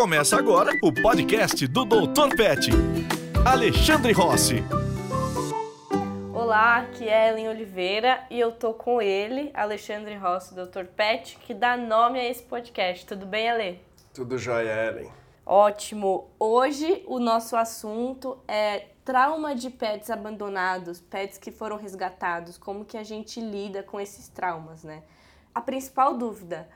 Começa agora o podcast do Doutor Pet. Alexandre Rossi. Olá, aqui é Ellen Oliveira e eu tô com ele, Alexandre Rossi, Doutor Pet, que dá nome a esse podcast. Tudo bem, Ale? Tudo jóia, Ellen. Ótimo! Hoje o nosso assunto é trauma de pets abandonados, pets que foram resgatados, como que a gente lida com esses traumas, né? A principal dúvida,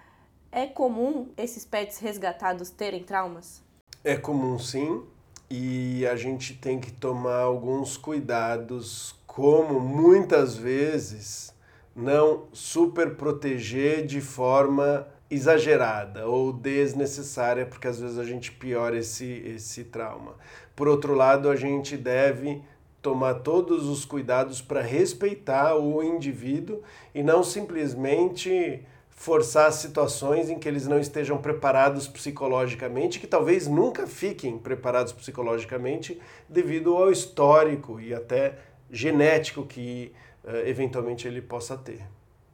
é comum esses pets resgatados terem traumas? É comum sim, e a gente tem que tomar alguns cuidados, como muitas vezes não super proteger de forma exagerada ou desnecessária, porque às vezes a gente piora esse, esse trauma. Por outro lado, a gente deve tomar todos os cuidados para respeitar o indivíduo e não simplesmente forçar situações em que eles não estejam preparados psicologicamente, que talvez nunca fiquem preparados psicologicamente devido ao histórico e até genético que uh, eventualmente ele possa ter.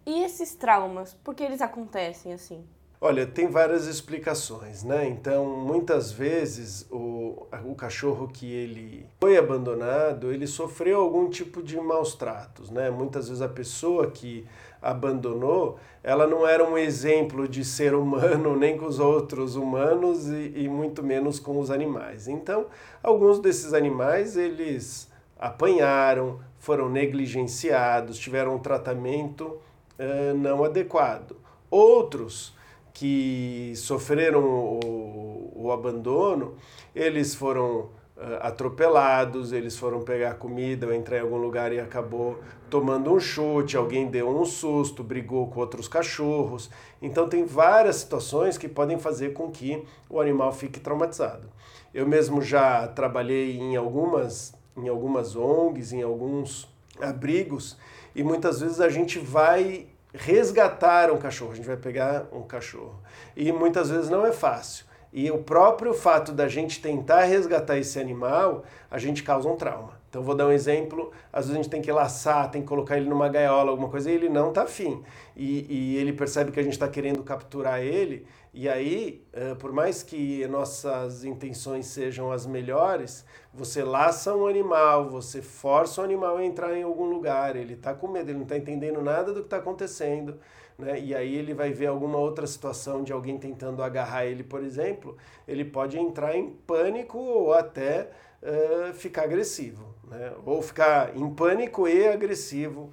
E esses traumas, por que eles acontecem assim? Olha, tem várias explicações, né? Então, muitas vezes o, o cachorro que ele foi abandonado, ele sofreu algum tipo de maus tratos, né? Muitas vezes a pessoa que abandonou, ela não era um exemplo de ser humano nem com os outros humanos e, e muito menos com os animais. Então, alguns desses animais eles apanharam, foram negligenciados, tiveram um tratamento uh, não adequado. Outros que sofreram o, o abandono, eles foram uh, atropelados, eles foram pegar comida ou entrar em algum lugar e acabou tomando um chute, alguém deu um susto, brigou com outros cachorros. Então tem várias situações que podem fazer com que o animal fique traumatizado. Eu mesmo já trabalhei em algumas, em algumas ONGs, em alguns abrigos, e muitas vezes a gente vai resgatar um cachorro, a gente vai pegar um cachorro. E muitas vezes não é fácil. E o próprio fato da gente tentar resgatar esse animal, a gente causa um trauma. Então vou dar um exemplo, às vezes a gente tem que laçar, tem que colocar ele numa gaiola, alguma coisa, e ele não está afim. E, e, ele percebe que a gente está querendo capturar ele, e aí, uh, por mais que nossas intenções sejam as melhores, você laça um animal, você força o animal a entrar em algum lugar, ele está com medo, ele não está entendendo nada do que está acontecendo, né? e aí ele vai ver alguma outra situação de alguém tentando agarrar ele, por exemplo, ele pode entrar em pânico ou até uh, ficar agressivo, né? ou ficar em pânico e agressivo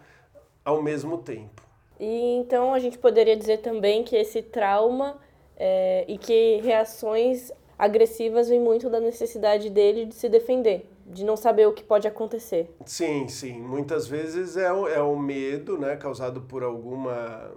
ao mesmo tempo. E então a gente poderia dizer também que esse trauma é, e que reações agressivas vêm muito da necessidade dele de se defender, de não saber o que pode acontecer. Sim, sim. Muitas vezes é o, é o medo né, causado por alguma,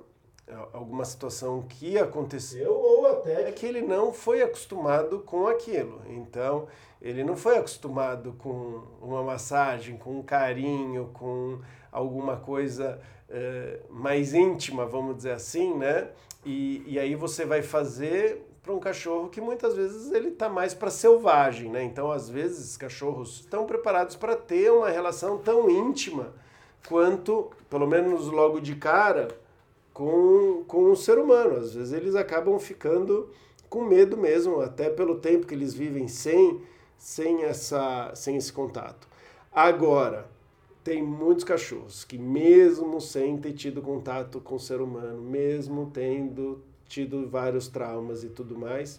alguma situação que aconteceu ou até que ele não foi acostumado com aquilo. Então, ele não foi acostumado com uma massagem, com um carinho, com alguma coisa uh, mais íntima, vamos dizer assim, né? E, e aí você vai fazer para um cachorro que muitas vezes ele está mais para selvagem, né? Então, às vezes, cachorros estão preparados para ter uma relação tão íntima quanto, pelo menos logo de cara, com, com o ser humano. Às vezes eles acabam ficando com medo mesmo, até pelo tempo que eles vivem sem, sem, essa, sem esse contato. Agora, tem muitos cachorros que, mesmo sem ter tido contato com o ser humano, mesmo tendo tido vários traumas e tudo mais,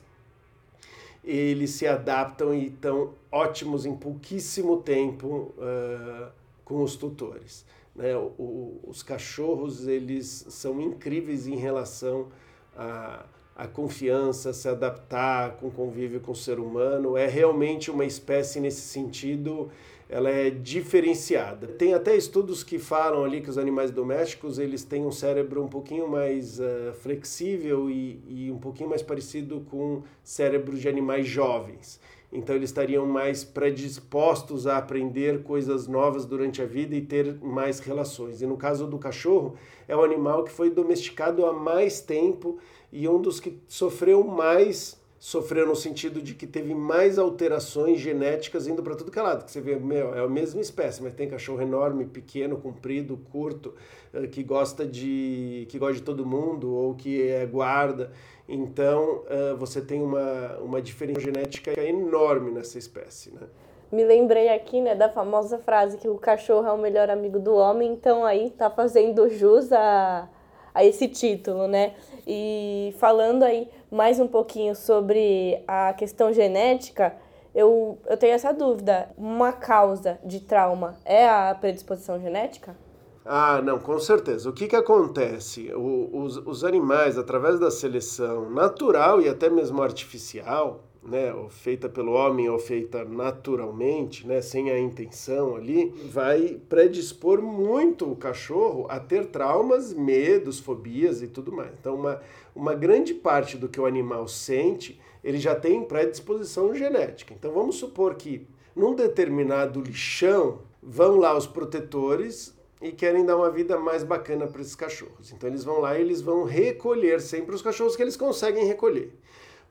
eles se adaptam e estão ótimos em pouquíssimo tempo uh, com os tutores. Né? O, os cachorros eles são incríveis em relação a, a confiança, se adaptar com convívio com o ser humano. É realmente uma espécie nesse sentido ela é diferenciada. Tem até estudos que falam ali que os animais domésticos eles têm um cérebro um pouquinho mais uh, flexível e, e um pouquinho mais parecido com cérebros de animais jovens. Então eles estariam mais predispostos a aprender coisas novas durante a vida e ter mais relações. E no caso do cachorro, é um animal que foi domesticado há mais tempo e um dos que sofreu mais sofreu no sentido de que teve mais alterações genéticas indo para tudo que é lado. Que você vê, meu, é a mesma espécie, mas tem cachorro enorme, pequeno, comprido, curto, eh, que gosta de que gosta de todo mundo ou que é guarda. Então, eh, você tem uma, uma diferença genética enorme nessa espécie, né? Me lembrei aqui, né, da famosa frase que o cachorro é o melhor amigo do homem, então aí tá fazendo jus a, a esse título, né? E falando aí mais um pouquinho sobre a questão genética, eu, eu tenho essa dúvida. Uma causa de trauma é a predisposição genética? Ah, não, com certeza. O que, que acontece? O, os, os animais, através da seleção natural e até mesmo artificial, né, ou feita pelo homem ou feita naturalmente, né, sem a intenção ali, vai predispor muito o cachorro a ter traumas, medos, fobias e tudo mais. Então, uma, uma grande parte do que o animal sente, ele já tem predisposição genética. Então, vamos supor que num determinado lixão vão lá os protetores e querem dar uma vida mais bacana para esses cachorros. Então, eles vão lá e eles vão recolher sempre os cachorros que eles conseguem recolher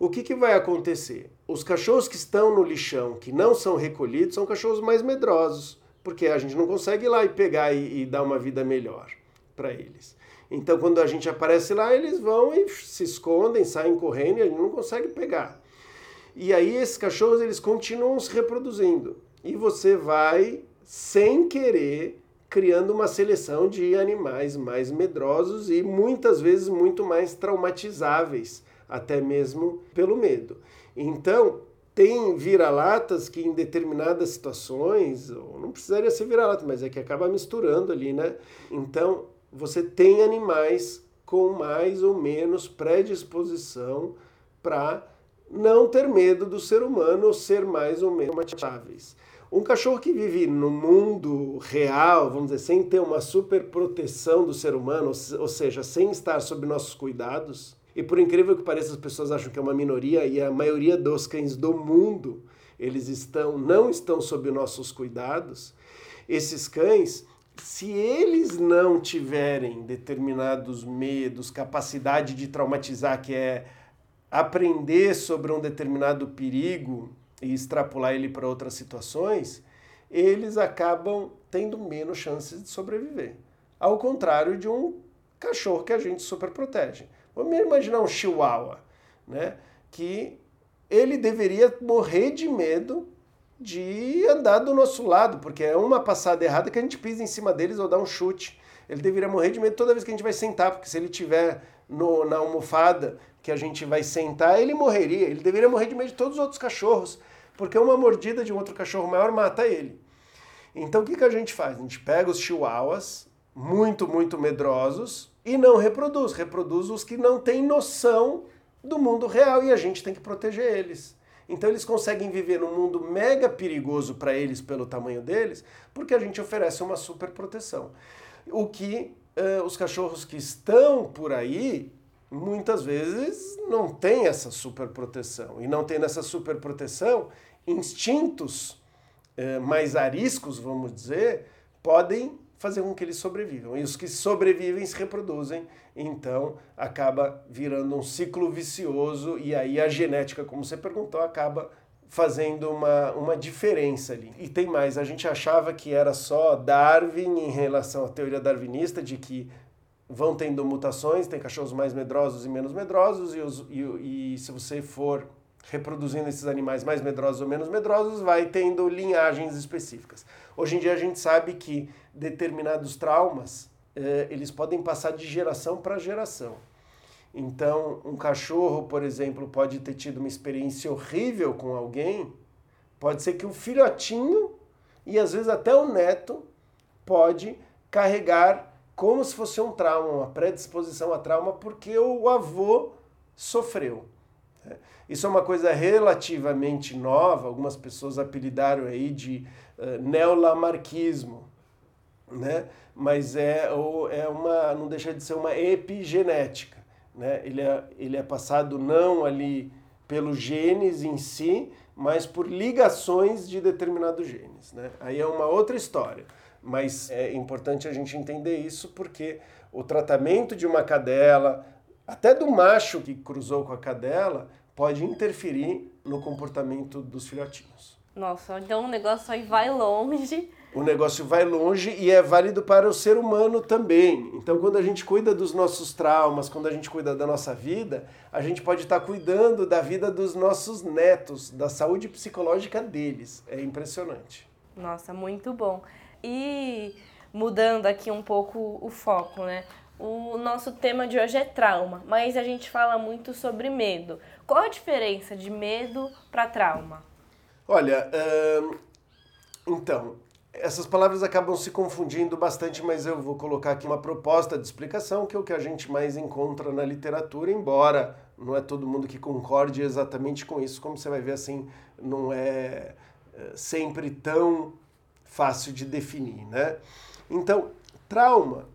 o que, que vai acontecer? Os cachorros que estão no lixão, que não são recolhidos, são cachorros mais medrosos, porque a gente não consegue ir lá e pegar e, e dar uma vida melhor para eles. Então, quando a gente aparece lá, eles vão e se escondem, saem correndo e a gente não consegue pegar. E aí esses cachorros eles continuam se reproduzindo. E você vai, sem querer, criando uma seleção de animais mais medrosos e muitas vezes muito mais traumatizáveis até mesmo pelo medo. Então, tem vira-latas que em determinadas situações, não precisaria ser vira-lata, mas é que acaba misturando ali, né? Então, você tem animais com mais ou menos predisposição para não ter medo do ser humano ou ser mais ou menos matáveis. Um cachorro que vive no mundo real, vamos dizer, sem ter uma super proteção do ser humano, ou seja, sem estar sob nossos cuidados, e por incrível que pareça, as pessoas acham que é uma minoria e a maioria dos cães do mundo, eles estão não estão sob nossos cuidados. Esses cães, se eles não tiverem determinados medos, capacidade de traumatizar, que é aprender sobre um determinado perigo e extrapolar ele para outras situações, eles acabam tendo menos chances de sobreviver. Ao contrário de um cachorro que a gente super protege. Vamos imaginar um chihuahua, né? Que ele deveria morrer de medo de andar do nosso lado, porque é uma passada errada que a gente pisa em cima deles ou dá um chute. Ele deveria morrer de medo toda vez que a gente vai sentar, porque se ele tiver no, na almofada que a gente vai sentar, ele morreria. Ele deveria morrer de medo de todos os outros cachorros, porque uma mordida de um outro cachorro maior mata ele. Então o que, que a gente faz? A gente pega os chihuahuas, muito, muito medrosos, e não reproduz. Reproduz os que não têm noção do mundo real e a gente tem que proteger eles. Então eles conseguem viver num mundo mega perigoso para eles pelo tamanho deles, porque a gente oferece uma super proteção. O que uh, os cachorros que estão por aí muitas vezes não têm essa super proteção. E não tendo essa super proteção, instintos uh, mais ariscos, vamos dizer, podem fazer com que eles sobrevivam. E os que sobrevivem se reproduzem, então acaba virando um ciclo vicioso e aí a genética, como você perguntou, acaba fazendo uma, uma diferença ali. E tem mais, a gente achava que era só Darwin em relação à teoria darwinista de que vão tendo mutações, tem cachorros mais medrosos e menos medrosos, e, os, e, e se você for reproduzindo esses animais mais medrosos ou menos medrosos, vai tendo linhagens específicas. Hoje em dia a gente sabe que determinados traumas eh, eles podem passar de geração para geração. Então, um cachorro, por exemplo, pode ter tido uma experiência horrível com alguém, pode ser que o filhotinho e às vezes até o neto pode carregar como se fosse um trauma, uma predisposição a trauma, porque o avô sofreu. Né? Isso é uma coisa relativamente nova, algumas pessoas apelidaram aí de uh, neolamarquismo, né? mas é, ou, é uma, não deixa de ser uma epigenética. Né? Ele, é, ele é passado não ali pelos genes em si, mas por ligações de determinados genes. Né? Aí é uma outra história, mas é importante a gente entender isso porque o tratamento de uma cadela, até do macho que cruzou com a cadela, pode interferir no comportamento dos filhotinhos. Nossa, então o negócio aí vai longe. O negócio vai longe e é válido para o ser humano também. Então, quando a gente cuida dos nossos traumas, quando a gente cuida da nossa vida, a gente pode estar cuidando da vida dos nossos netos, da saúde psicológica deles. É impressionante. Nossa, muito bom. E mudando aqui um pouco o foco, né? O nosso tema de hoje é trauma, mas a gente fala muito sobre medo. Qual a diferença de medo para trauma? Olha, hum, então, essas palavras acabam se confundindo bastante, mas eu vou colocar aqui uma proposta de explicação, que é o que a gente mais encontra na literatura, embora não é todo mundo que concorde exatamente com isso, como você vai ver assim, não é sempre tão fácil de definir, né? Então, trauma,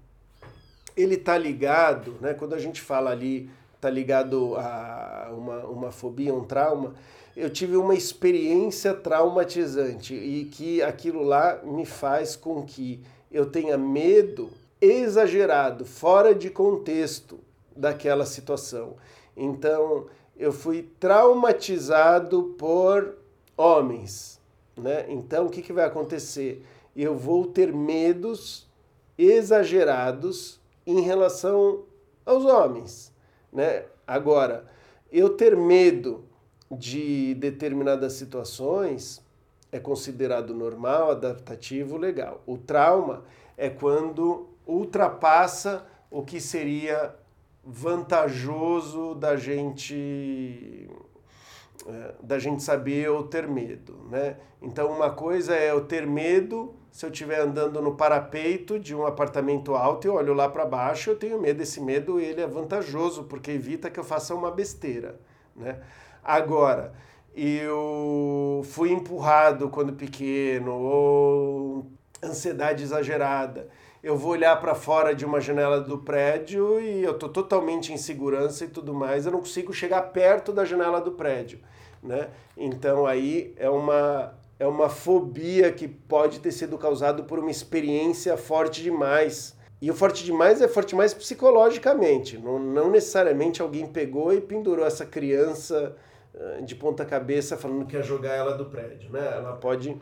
ele está ligado, né? Quando a gente fala ali, está ligado a uma, uma fobia, um trauma, eu tive uma experiência traumatizante e que aquilo lá me faz com que eu tenha medo exagerado, fora de contexto daquela situação. Então, eu fui traumatizado por homens, né? Então, o que, que vai acontecer? Eu vou ter medos exagerados em relação aos homens, né? Agora, eu ter medo de determinadas situações é considerado normal, adaptativo, legal. O trauma é quando ultrapassa o que seria vantajoso da gente da gente saber ou ter medo, né? Então uma coisa é eu ter medo se eu estiver andando no parapeito de um apartamento alto e olho lá para baixo, eu tenho medo. Esse medo ele é vantajoso porque evita que eu faça uma besteira, né? Agora, eu fui empurrado quando pequeno ou ansiedade exagerada. Eu vou olhar para fora de uma janela do prédio e eu tô totalmente em segurança e tudo mais. Eu não consigo chegar perto da janela do prédio, né? Então aí é uma é uma fobia que pode ter sido causada por uma experiência forte demais. E o forte demais é forte demais psicologicamente. Não, não necessariamente alguém pegou e pendurou essa criança eh, de ponta cabeça falando que ia jogar ela do prédio, né? Ela pode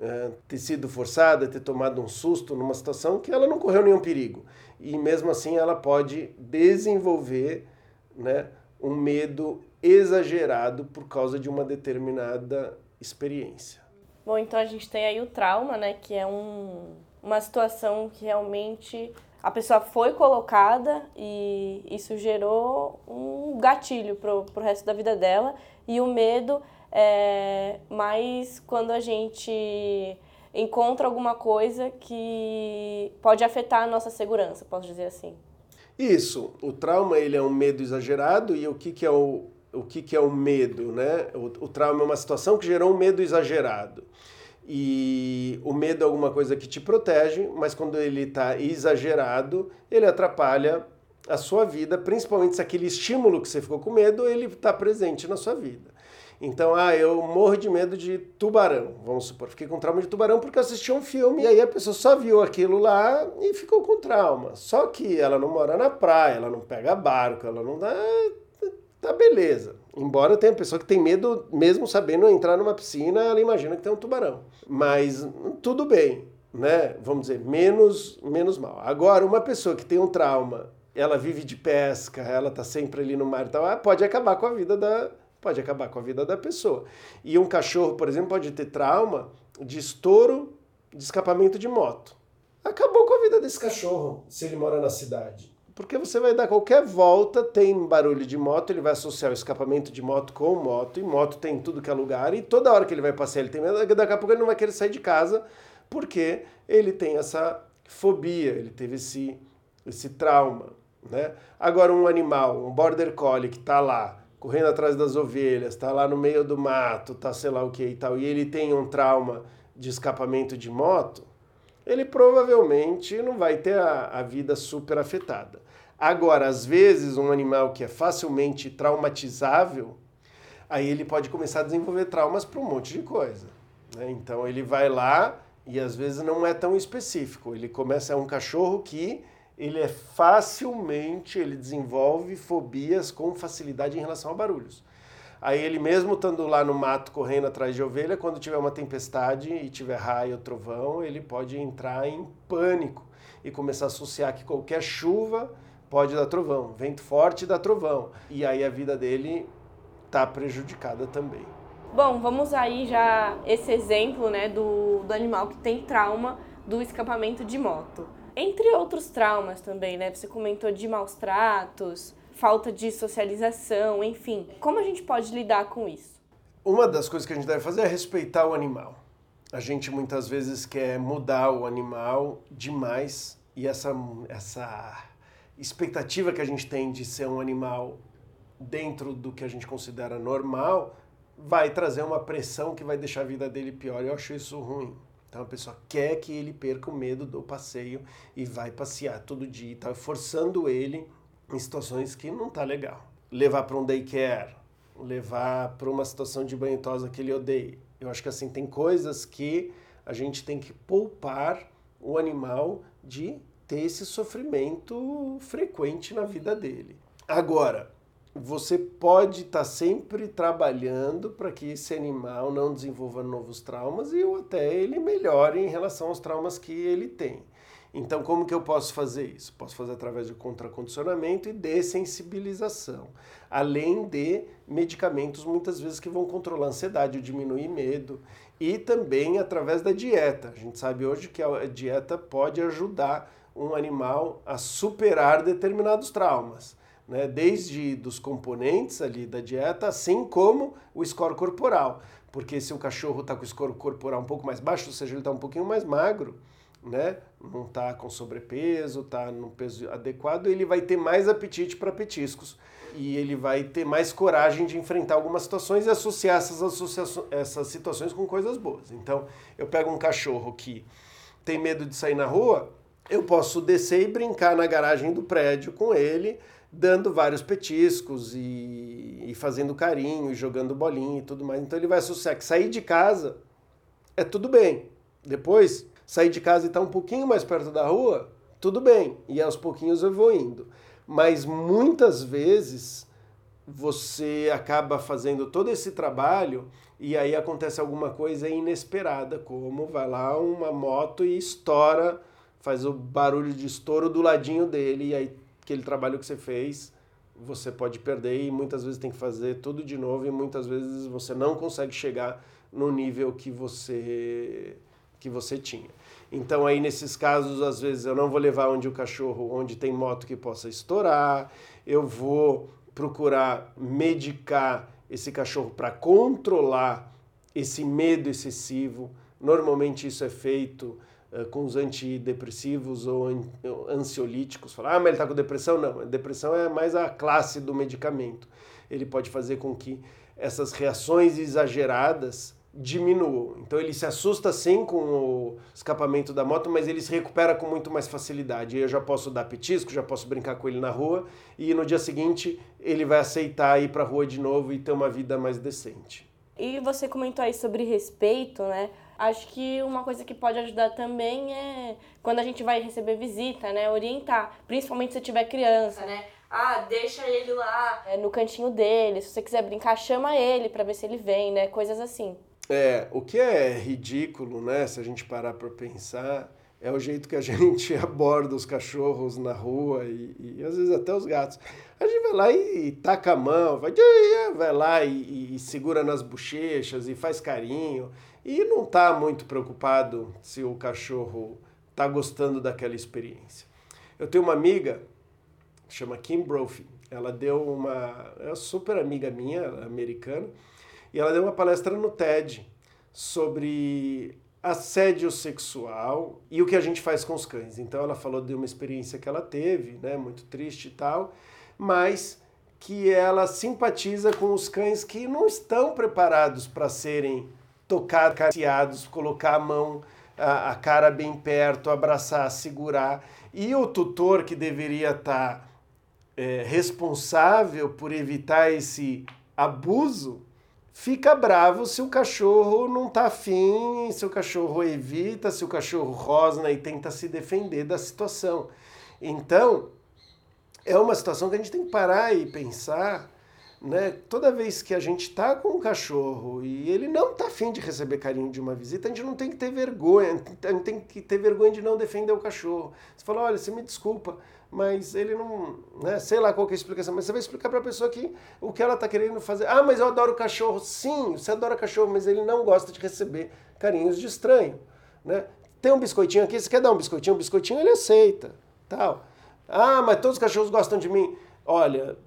uh, ter sido forçada, ter tomado um susto numa situação que ela não correu nenhum perigo. E mesmo assim ela pode desenvolver né, um medo exagerado por causa de uma determinada experiência. Bom, então a gente tem aí o trauma, né, que é um, uma situação que realmente a pessoa foi colocada e isso gerou um gatilho pro, pro resto da vida dela. E o medo é mais quando a gente encontra alguma coisa que pode afetar a nossa segurança, posso dizer assim. Isso, o trauma ele é um medo exagerado e o que, que é o, o que, que é o medo, né? O, o trauma é uma situação que gerou um medo exagerado. E o medo é alguma coisa que te protege, mas quando ele está exagerado, ele atrapalha a sua vida, principalmente se aquele estímulo que você ficou com medo, ele está presente na sua vida. Então, ah, eu morro de medo de tubarão, vamos supor. Fiquei com trauma de tubarão porque assisti um filme e aí a pessoa só viu aquilo lá e ficou com trauma. Só que ela não mora na praia, ela não pega barco, ela não dá. Tá beleza. Embora tenha pessoa que tem medo, mesmo sabendo entrar numa piscina, ela imagina que tem um tubarão. Mas tudo bem, né? Vamos dizer, menos, menos mal. Agora, uma pessoa que tem um trauma, ela vive de pesca, ela tá sempre ali no mar e tal, ah, pode acabar com a vida da, pode acabar com a vida da pessoa. E um cachorro, por exemplo, pode ter trauma de estouro de escapamento de moto. Acabou com a vida desse cachorro se ele mora na cidade. Porque você vai dar qualquer volta, tem barulho de moto, ele vai associar o escapamento de moto com moto, e moto tem tudo que é lugar, e toda hora que ele vai passear ele tem medo, daqui a pouco ele não vai querer sair de casa, porque ele tem essa fobia, ele teve esse, esse trauma. Né? Agora, um animal, um border collie que está lá, correndo atrás das ovelhas, está lá no meio do mato, tá sei lá o que e tal, e ele tem um trauma de escapamento de moto, ele provavelmente não vai ter a, a vida super afetada. Agora, às vezes, um animal que é facilmente traumatizável, aí ele pode começar a desenvolver traumas para um monte de coisa. Né? Então ele vai lá e às vezes não é tão específico. Ele começa é um cachorro que ele é facilmente, ele desenvolve fobias com facilidade em relação a barulhos. Aí ele mesmo estando lá no mato correndo atrás de ovelha, quando tiver uma tempestade e tiver raio ou trovão, ele pode entrar em pânico e começar a associar que qualquer chuva pode dar trovão, vento forte dá trovão. E aí a vida dele está prejudicada também. Bom, vamos aí já esse exemplo, né, do, do animal que tem trauma do escapamento de moto. Entre outros traumas também, né? Você comentou de maus tratos, falta de socialização, enfim. Como a gente pode lidar com isso? Uma das coisas que a gente deve fazer é respeitar o animal. A gente muitas vezes quer mudar o animal demais e essa, essa expectativa que a gente tem de ser um animal dentro do que a gente considera normal vai trazer uma pressão que vai deixar a vida dele pior. Eu acho isso ruim. Então a pessoa quer que ele perca o medo do passeio e vai passear todo dia e tá forçando ele em situações que não tá legal. Levar para um daycare, levar para uma situação de banho tosa que ele odeia. Eu acho que assim tem coisas que a gente tem que poupar o animal de ter esse sofrimento frequente na vida dele. Agora, você pode estar tá sempre trabalhando para que esse animal não desenvolva novos traumas e até ele melhore em relação aos traumas que ele tem. Então, como que eu posso fazer isso? Posso fazer através de contracondicionamento e dessensibilização, além de medicamentos muitas vezes que vão controlar a ansiedade, ou diminuir medo, e também através da dieta. A gente sabe hoje que a dieta pode ajudar um animal a superar determinados traumas. Né, desde dos componentes ali da dieta, assim como o score corporal. Porque se o cachorro está com o score corporal um pouco mais baixo, ou seja, ele está um pouquinho mais magro, né? Não está com sobrepeso, está no peso adequado, ele vai ter mais apetite para petiscos e ele vai ter mais coragem de enfrentar algumas situações e associar essas, essas situações com coisas boas. Então, eu pego um cachorro que tem medo de sair na rua, eu posso descer e brincar na garagem do prédio com ele, dando vários petiscos e, e fazendo carinho, e jogando bolinha e tudo mais. Então ele vai associar que sair de casa é tudo bem. Depois sair de casa e estar tá um pouquinho mais perto da rua, tudo bem, e aos pouquinhos eu vou indo. Mas muitas vezes você acaba fazendo todo esse trabalho e aí acontece alguma coisa inesperada, como vai lá uma moto e estoura, faz o barulho de estouro do ladinho dele, e aí aquele trabalho que você fez você pode perder e muitas vezes tem que fazer tudo de novo e muitas vezes você não consegue chegar no nível que você que você tinha. Então aí nesses casos, às vezes eu não vou levar onde o cachorro, onde tem moto que possa estourar, eu vou procurar medicar esse cachorro para controlar esse medo excessivo. Normalmente isso é feito com os antidepressivos ou an ansiolíticos. Falar, ah, mas ele está com depressão? Não, depressão é mais a classe do medicamento. Ele pode fazer com que essas reações exageradas diminuam. Então ele se assusta sim com o escapamento da moto, mas ele se recupera com muito mais facilidade. Eu já posso dar petisco, já posso brincar com ele na rua e no dia seguinte ele vai aceitar ir para a rua de novo e ter uma vida mais decente. E você comentou aí sobre respeito, né? Acho que uma coisa que pode ajudar também é quando a gente vai receber visita, né? Orientar, principalmente se tiver criança, né? Ah, deixa ele lá é, no cantinho dele. Se você quiser brincar, chama ele para ver se ele vem, né? Coisas assim. É, o que é ridículo, né, se a gente parar para pensar, é o jeito que a gente aborda os cachorros na rua e, e, às vezes até os gatos. A gente vai lá e, e taca a mão, vai, vai lá e, e, segura nas bochechas e faz carinho e não está muito preocupado se o cachorro está gostando daquela experiência. Eu tenho uma amiga, chama Kim Brophy, ela deu uma, é uma super amiga minha, americana, e ela deu uma palestra no TED sobre assédio sexual e o que a gente faz com os cães. Então ela falou de uma experiência que ela teve, né, muito triste e tal, mas que ela simpatiza com os cães que não estão preparados para serem tocados, cariciados, colocar a mão, a, a, cara bem perto, abraçar, segurar. E o tutor que deveria estar tá, é, responsável por evitar esse abuso fica bravo se o cachorro não tá afim, se o cachorro evita, se o cachorro rosna e tenta se defender da situação. Então, é uma situação que a gente tem que parar e pensar né? Toda vez que a gente está com um cachorro e ele não está afim de receber carinho de uma visita, a gente não tem que ter vergonha, a gente tem que ter vergonha de não defender o cachorro. Você fala, olha, você me desculpa, mas ele não, né? Sei lá qual é a explicação, mas você vai explicar para a pessoa que o que ela está querendo fazer. Ah, mas eu adoro cachorro. Sim, você adora cachorro, mas ele não gosta de receber carinhos de estranho, né? Tem um biscoitinho aqui, você quer dar um biscoitinho? Um biscoitinho ele aceita, tal. Ah, mas todos os cachorros gostam de mim. Olha,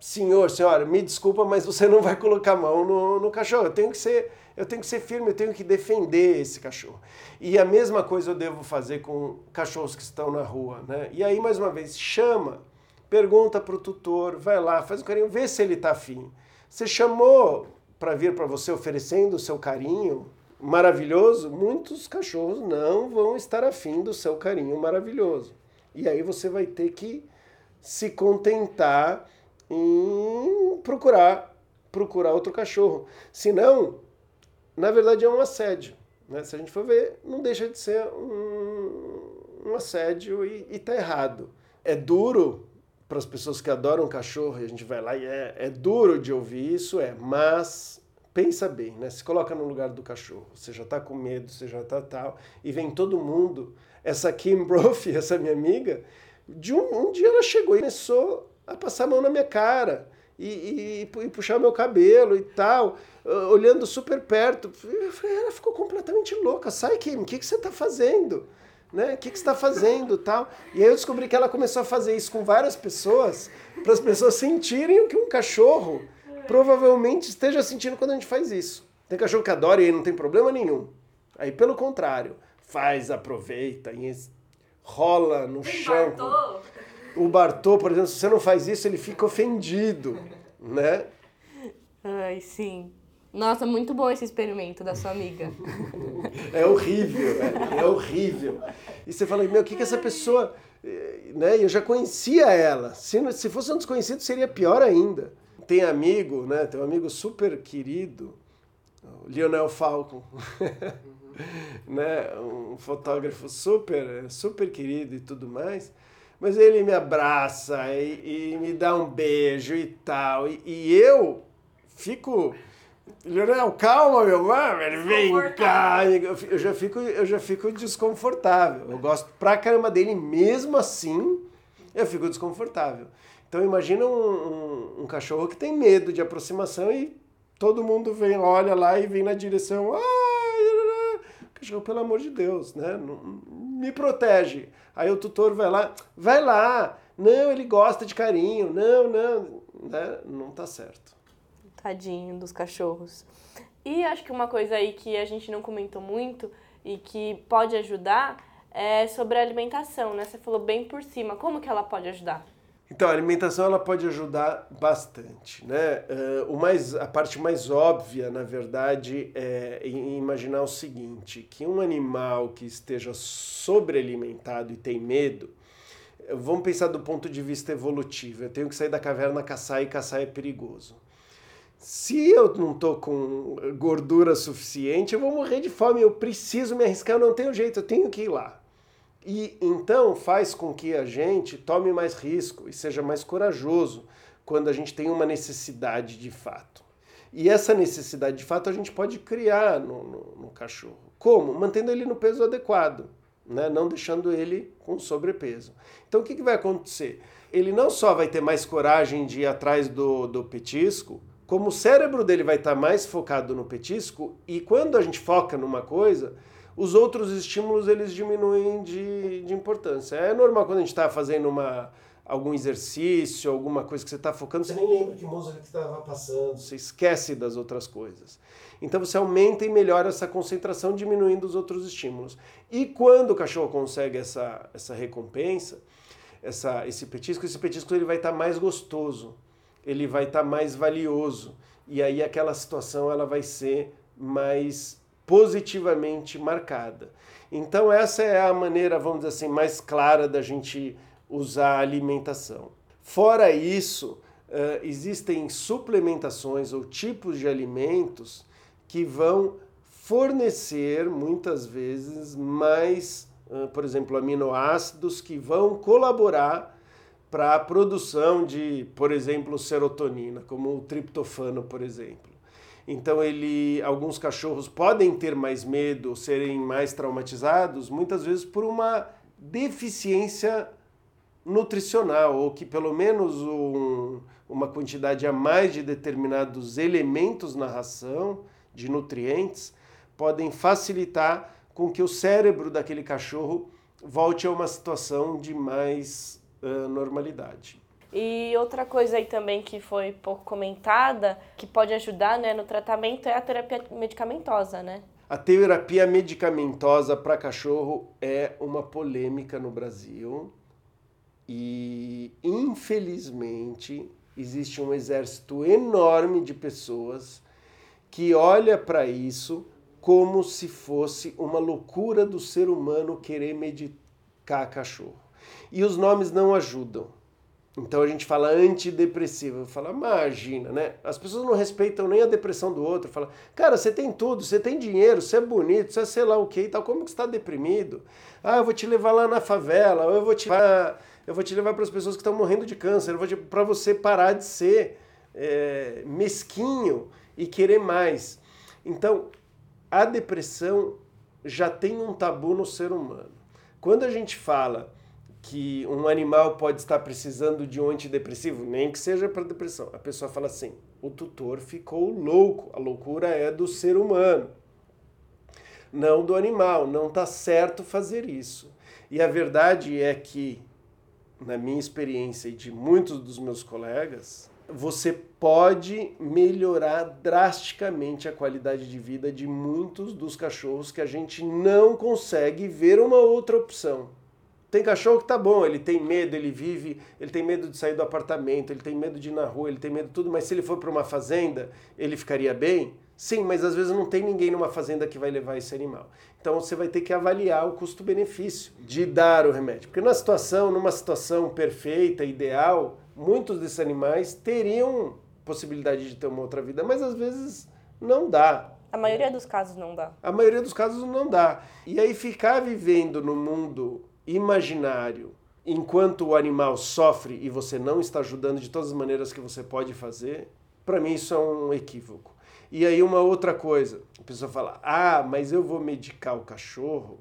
senhor, senhora, me desculpa, mas você não vai colocar a mão no, no cachorro. Eu tenho que ser, eu tenho que ser firme, eu tenho que defender esse cachorro. E a mesma coisa eu devo fazer com cachorros que estão na rua, né? E aí mais uma vez chama, pergunta para o tutor, vai lá, faz um carinho, vê se ele está afim. Você chamou para vir para você oferecendo o seu carinho maravilhoso, muitos cachorros não vão estar afim do seu carinho maravilhoso. E aí você vai ter que se contentar em procurar, procurar outro cachorro. Senão, na verdade, é um assédio. Né? Se a gente for ver, não deixa de ser um, um assédio e, está errado. É duro para as pessoas que adoram cachorro, e a gente vai lá e é, é duro de ouvir isso, é, mas pensa bem, né? Se coloca no lugar do cachorro. Você já está com medo, você já está tal, e vem todo mundo. Essa Kim Brophy, essa minha amiga, de um, um dia ela chegou e começou a passar a mão na minha cara e, e, e puxar meu cabelo e tal, olhando super perto. Ela ficou completamente louca. Sai, Kim, o que, que você está fazendo? Né? O que, que você está fazendo tal? E aí eu descobri que ela começou a fazer isso com várias pessoas, para as pessoas sentirem o que um cachorro provavelmente esteja sentindo quando a gente faz isso. Tem cachorro que adora e aí não tem problema nenhum. Aí, pelo contrário, faz, aproveita, rola no chão. O Bartô, por exemplo, se você não faz isso, ele fica ofendido, né? Ai, sim. Nossa, muito bom esse experimento da sua amiga. é horrível, é, é horrível. E você fala, meu, o que, que essa pessoa. Eh, né? Eu já conhecia ela. Se, se fosse um desconhecido, seria pior ainda. Tem amigo, né? Tem um amigo super querido, o Lionel Falcon. né? Um fotógrafo super, super querido e tudo mais. Mas ele me abraça e, e me dá um beijo e tal. E, e eu fico. Leonel, calma, meu mano, vem cá. Eu já, fico, eu já fico desconfortável. Eu gosto pra caramba dele, mesmo assim, eu fico desconfortável. Então imagina um, um, um cachorro que tem medo de aproximação e todo mundo vem, olha lá e vem na direção. Ah, cachorro, pelo amor de Deus, né? Me protege. Aí o tutor vai lá, vai lá, não, ele gosta de carinho, não, não, né? não tá certo. Tadinho dos cachorros. E acho que uma coisa aí que a gente não comentou muito e que pode ajudar é sobre a alimentação, né? Você falou bem por cima. Como que ela pode ajudar? Então, a alimentação ela pode ajudar bastante, né? Uh, o mais, a parte mais óbvia, na verdade, é imaginar o seguinte, que um animal que esteja sobrealimentado e tem medo, vamos pensar do ponto de vista evolutivo, eu tenho que sair da caverna caçar e caçar é perigoso. Se eu não estou com gordura suficiente, eu vou morrer de fome, eu preciso me arriscar, eu não tenho jeito, eu tenho que ir lá. E então faz com que a gente tome mais risco e seja mais corajoso quando a gente tem uma necessidade de fato. E essa necessidade de fato a gente pode criar no, no, no cachorro. Como? Mantendo ele no peso adequado, né? não deixando ele com sobrepeso. Então o que, que vai acontecer? Ele não só vai ter mais coragem de ir atrás do, do petisco, como o cérebro dele vai estar mais focado no petisco, e quando a gente foca numa coisa, os outros estímulos eles diminuem de, de importância. É normal quando a gente está fazendo uma, algum exercício, alguma coisa que você está focando, você nem lembra que música que estava passando, você esquece das outras coisas. Então você aumenta e melhora essa concentração, diminuindo os outros estímulos. E quando o cachorro consegue essa, essa recompensa, essa, esse petisco, esse petisco ele vai estar tá mais gostoso, ele vai estar tá mais valioso. E aí aquela situação ela vai ser mais positivamente marcada. Então essa é a maneira, vamos dizer assim, mais clara da gente usar a alimentação. Fora isso, uh, existem suplementações ou tipos de alimentos que vão fornecer muitas vezes mais, por exemplo, aminoácidos que vão colaborar para a produção de, por exemplo, serotonina, como o triptofano, por exemplo. Então ele, alguns cachorros podem ter mais medo, serem mais traumatizados, muitas vezes por uma deficiência nutricional ou que pelo menos um, uma quantidade a mais de determinados elementos na ração, de nutrientes, podem facilitar com que o cérebro daquele cachorro volte a uma situação de mais uh, normalidade. E outra coisa aí também que foi pouco comentada, que pode ajudar né, no tratamento, é a terapia medicamentosa, né? A terapia medicamentosa para cachorro é uma polêmica no Brasil e, infelizmente, existe um exército enorme de pessoas que olha para isso como se fosse uma loucura do ser humano querer medicar cachorro. E os nomes não ajudam. Então a gente fala antidepressivo, fala, imagina, né? As pessoas não respeitam nem a depressão do outro, fala, cara, você tem tudo, você tem dinheiro, você é bonito, você é sei lá o que e tal, como que está deprimido? Ah, eu vou te levar lá na favela, eu vou te levar, eu vou te levar para as pessoas que estão morrendo de câncer, para você parar de ser é, mesquinho e querer mais. Então, a depressão já tem um tabu no ser humano. Quando a gente fala que um animal pode estar precisando de um antidepressivo, nem que seja para depressão. A pessoa fala assim: o tutor ficou louco. A loucura é do ser humano, não do animal. Não está certo fazer isso. E a verdade é que, na minha experiência e de muitos dos meus colegas, você pode melhorar drasticamente a qualidade de vida de muitos dos cachorros que a gente não consegue ver uma outra opção. Tem cachorro que tá bom, ele tem medo, ele vive, ele tem medo de sair do apartamento, ele tem medo de ir na rua, ele tem medo de tudo, mas se ele for para uma fazenda, ele ficaria bem? Sim, mas às vezes não tem ninguém numa fazenda que vai levar esse animal. Então você vai ter que avaliar o custo-benefício de dar o remédio. Porque na situação, numa situação perfeita, ideal, muitos desses animais teriam possibilidade de ter uma outra vida, mas às vezes não dá. A maioria dos casos não dá. A maioria dos casos não dá. E aí ficar vivendo no mundo imaginário enquanto o animal sofre e você não está ajudando de todas as maneiras que você pode fazer, para mim isso é um equívoco. E aí uma outra coisa, a pessoa fala: "Ah, mas eu vou medicar o cachorro,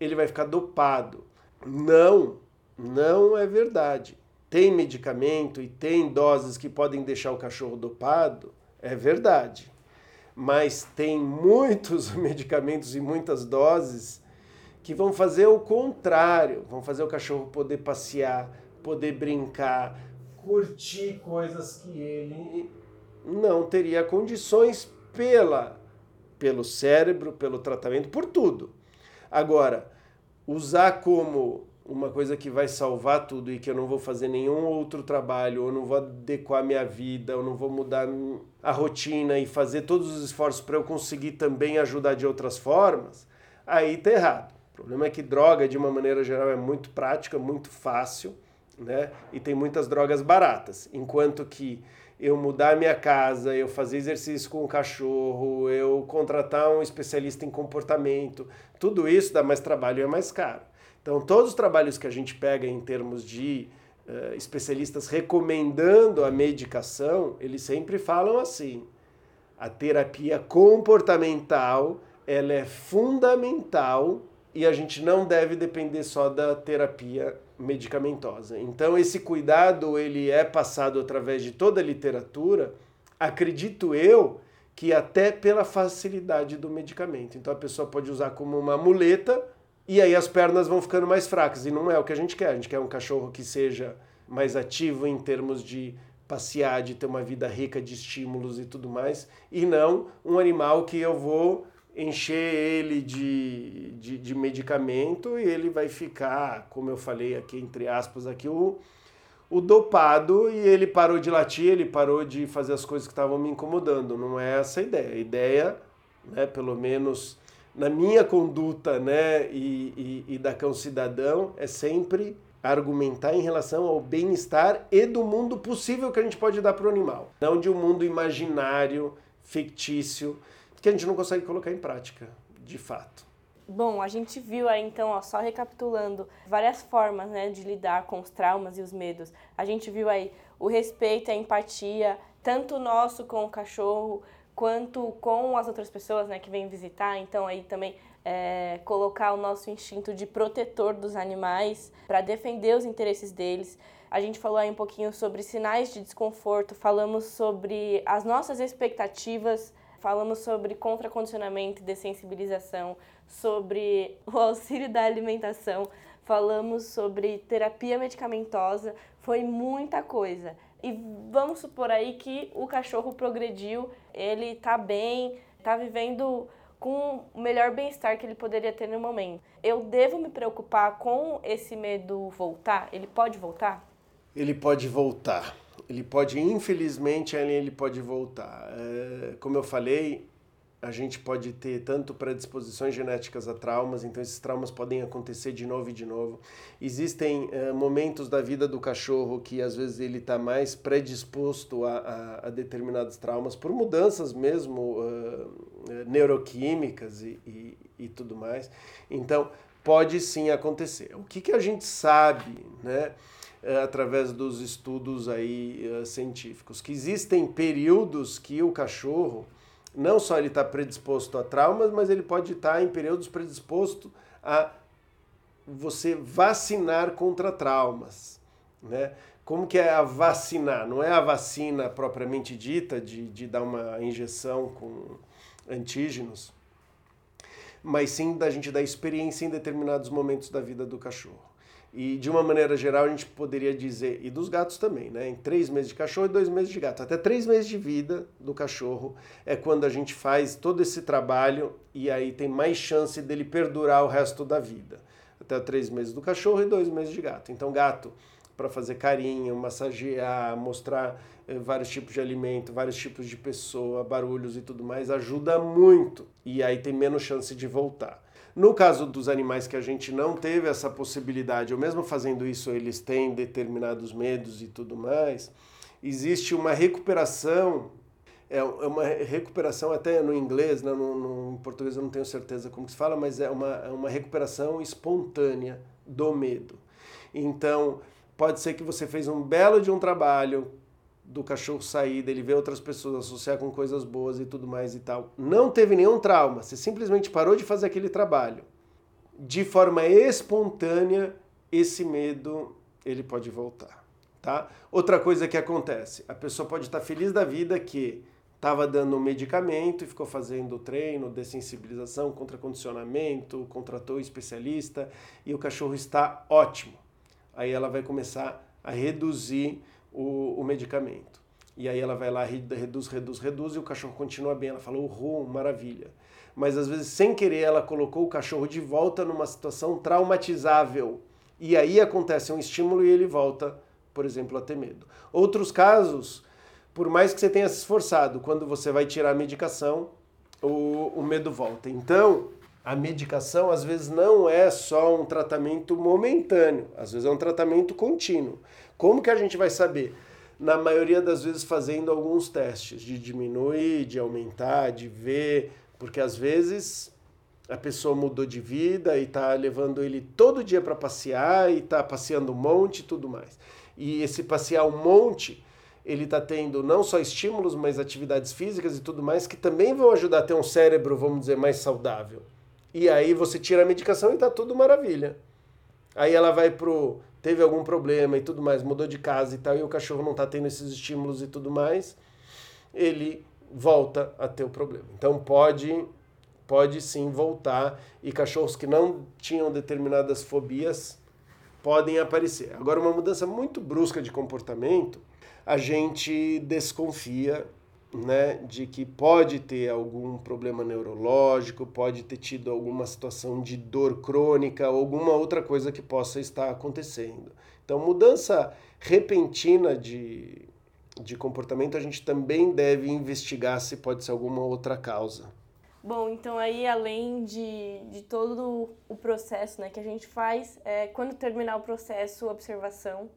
ele vai ficar dopado". Não, não é verdade. Tem medicamento e tem doses que podem deixar o cachorro dopado, é verdade. Mas tem muitos medicamentos e muitas doses que vão fazer o contrário, vão fazer o cachorro poder passear, poder brincar, curtir coisas que ele não teria condições pela pelo cérebro, pelo tratamento, por tudo. Agora, usar como uma coisa que vai salvar tudo e que eu não vou fazer nenhum outro trabalho, ou não vou adequar minha vida, ou não vou mudar a rotina e fazer todos os esforços para eu conseguir também ajudar de outras formas, aí tá errado. O problema é que droga, de uma maneira geral, é muito prática, muito fácil, né? E tem muitas drogas baratas. Enquanto que eu mudar minha casa, eu fazer exercício com o cachorro, eu contratar um especialista em comportamento, tudo isso dá mais trabalho e é mais caro. Então, todos os trabalhos que a gente pega em termos de uh, especialistas recomendando a medicação, eles sempre falam assim: a terapia comportamental ela é fundamental e a gente não deve depender só da terapia medicamentosa. Então esse cuidado ele é passado através de toda a literatura, acredito eu, que até pela facilidade do medicamento. Então a pessoa pode usar como uma muleta e aí as pernas vão ficando mais fracas e não é o que a gente quer. A gente quer um cachorro que seja mais ativo em termos de passear, de ter uma vida rica de estímulos e tudo mais, e não um animal que eu vou encher ele de, de, de, medicamento e ele vai ficar, como eu falei aqui, entre aspas, aqui, o, o dopado e ele parou de latir, ele parou de fazer as coisas que estavam me incomodando. Não é essa a ideia. A ideia, né, pelo menos na minha conduta né, e, e, e da cão cidadão, é sempre argumentar em relação ao bem-estar e do mundo possível que a gente pode dar para o animal. Não de um mundo imaginário, fictício, que a gente não consegue colocar em prática, de fato. Bom, a gente viu aí então, ó, só recapitulando, várias formas né, de lidar com os traumas e os medos. A gente viu aí o respeito a empatia, tanto nosso com o cachorro, quanto com as outras pessoas né, que vêm visitar. Então, aí também é, colocar o nosso instinto de protetor dos animais para defender os interesses deles. A gente falou aí um pouquinho sobre sinais de desconforto, falamos sobre as nossas expectativas, falamos sobre contracondicionamento e dessensibilização, sobre o auxílio da alimentação, falamos sobre terapia medicamentosa, foi muita coisa. E vamos supor aí que o cachorro progrediu, ele tá bem, tá vivendo com o melhor bem-estar que ele poderia ter no momento. Eu devo me preocupar com esse medo voltar? Ele pode voltar? Ele pode voltar. Ele pode, infelizmente, ele pode voltar. É, como eu falei, a gente pode ter tanto predisposições genéticas a traumas, então esses traumas podem acontecer de novo e de novo. Existem uh, momentos da vida do cachorro que às vezes ele está mais predisposto a, a, a, determinados traumas por mudanças mesmo uh, neuroquímicas e, e, e, tudo mais. Então pode sim acontecer. O que, que a gente sabe, né? Através dos estudos aí uh, científicos, que existem períodos que o cachorro não só ele está predisposto a traumas, mas ele pode estar tá em períodos predisposto a você vacinar contra traumas, né? Como que é a vacinar? Não é a vacina propriamente dita de, de dar uma injeção com antígenos, mas sim da gente dar experiência em determinados momentos da vida do cachorro. E de uma maneira geral a gente poderia dizer, e dos gatos também, né? Em três meses de cachorro e dois meses de gato. Até três meses de vida do cachorro é quando a gente faz todo esse trabalho e aí tem mais chance dele perdurar o resto da vida. Até três meses do cachorro e dois meses de gato. Então, gato, para fazer carinho, massagear, mostrar eh, vários tipos de alimento, vários tipos de pessoa, barulhos e tudo mais, ajuda muito. E aí tem menos chance de voltar. No caso dos animais que a gente não teve essa possibilidade, ou mesmo fazendo isso, eles têm determinados medos e tudo mais, existe uma recuperação, é, é uma recuperação até no inglês, né, no, no, português eu não tenho certeza como se fala, mas é uma, é uma recuperação espontânea do medo. Então, pode ser que você fez um belo de um trabalho, do cachorro sair, dele ver outras pessoas, associar com coisas boas e tudo mais e tal. Não teve nenhum trauma, você simplesmente parou de fazer aquele trabalho. De forma espontânea, esse medo ele pode voltar, tá? Outra coisa que acontece, a pessoa pode estar feliz da vida que estava dando medicamento e ficou fazendo treino, dessensibilização, contracondicionamento, contratou especialista e o cachorro está ótimo. Aí ela vai começar a reduzir o, o medicamento. E aí ela vai lá, reduz, reduz, reduz, e o cachorro continua bem. Ela falou, rum, maravilha. Mas às vezes, sem querer, ela colocou o cachorro de volta numa situação traumatizável. E aí acontece um estímulo e ele volta, por exemplo, a ter medo. Outros casos, por mais que você tenha se esforçado, quando você vai tirar a medicação, o, o medo volta. Então, a medicação às vezes não é só um tratamento momentâneo, às vezes é um tratamento contínuo. Como que a gente vai saber? Na maioria das vezes fazendo alguns testes de diminuir, de aumentar, de ver, porque às vezes a pessoa mudou de vida e está levando ele todo dia para passear e está passeando um monte e tudo mais. E esse passear um monte, ele está tendo não só estímulos, mas atividades físicas e tudo mais que também vão ajudar a ter um cérebro, vamos dizer, mais saudável. E aí você tira a medicação e está tudo maravilha. Aí ela vai pro teve algum problema e tudo mais, mudou de casa e tal, e o cachorro não está tendo esses estímulos e tudo mais, ele volta a ter o problema. Então pode pode sim voltar e cachorros que não tinham determinadas fobias podem aparecer. Agora uma mudança muito brusca de comportamento, a gente desconfia né, de que pode ter algum problema neurológico, pode ter tido alguma situação de dor crônica alguma outra coisa que possa estar acontecendo. Então, mudança repentina de, de comportamento, a gente também deve investigar se pode ser alguma outra causa. Bom, então aí além de, de todo o processo né, que a gente faz, é, quando terminar o processo, observação,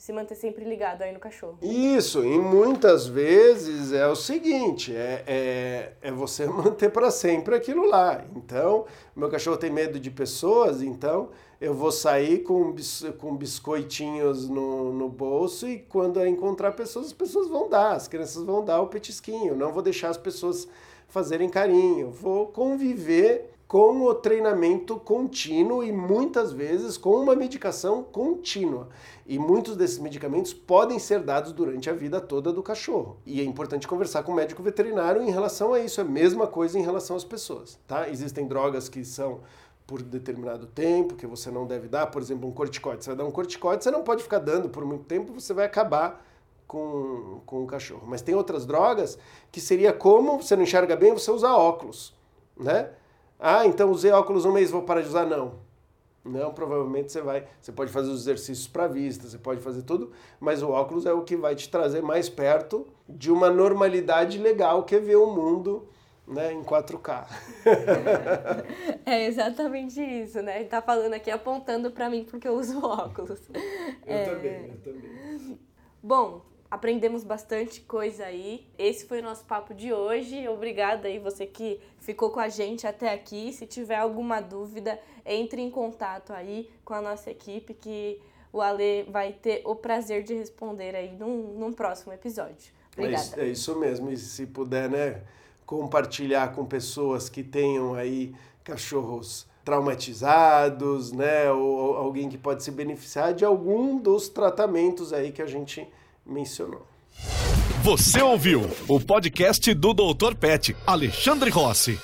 se manter sempre ligado aí no cachorro. Isso, e muitas vezes é o seguinte, é, é, é você manter para sempre aquilo lá. Então, meu cachorro tem medo de pessoas, então eu vou sair com, com biscoitinhos no, no bolso e quando encontrar pessoas, as pessoas vão dar, as crianças vão dar o petisquinho, não vou deixar as pessoas fazerem carinho, vou conviver com o treinamento contínuo e muitas vezes com uma medicação contínua. E muitos desses medicamentos podem ser dados durante a vida toda do cachorro. E é importante conversar com o médico veterinário em relação a isso. É a mesma coisa em relação às pessoas, tá? Existem drogas que são por determinado tempo, que você não deve dar, por exemplo, um corticoide. Você vai dar um corticoide, você não pode ficar dando por muito tempo, você vai acabar com, com o cachorro. Mas tem outras drogas que seria como você não enxerga bem, você usar óculos, né? Ah, então usei óculos um mês, vou parar de usar? Não. Não, provavelmente você vai. Você pode fazer os exercícios para vista, você pode fazer tudo, mas o óculos é o que vai te trazer mais perto de uma normalidade legal, que é ver o mundo né, em 4K. é exatamente isso, né? Ele tá falando aqui, apontando para mim porque eu uso óculos. Eu é... também, eu também. Bom, aprendemos bastante coisa aí. Esse foi o nosso papo de hoje. Obrigada aí você que ficou com a gente até aqui. Se tiver alguma dúvida, entre em contato aí com a nossa equipe que o Ale vai ter o prazer de responder aí num, num próximo episódio. Obrigada. É, é isso mesmo. E se puder, né, compartilhar com pessoas que tenham aí cachorros traumatizados, né, ou alguém que pode se beneficiar de algum dos tratamentos aí que a gente mencionou. Você ouviu o podcast do Dr. Pet, Alexandre Rossi.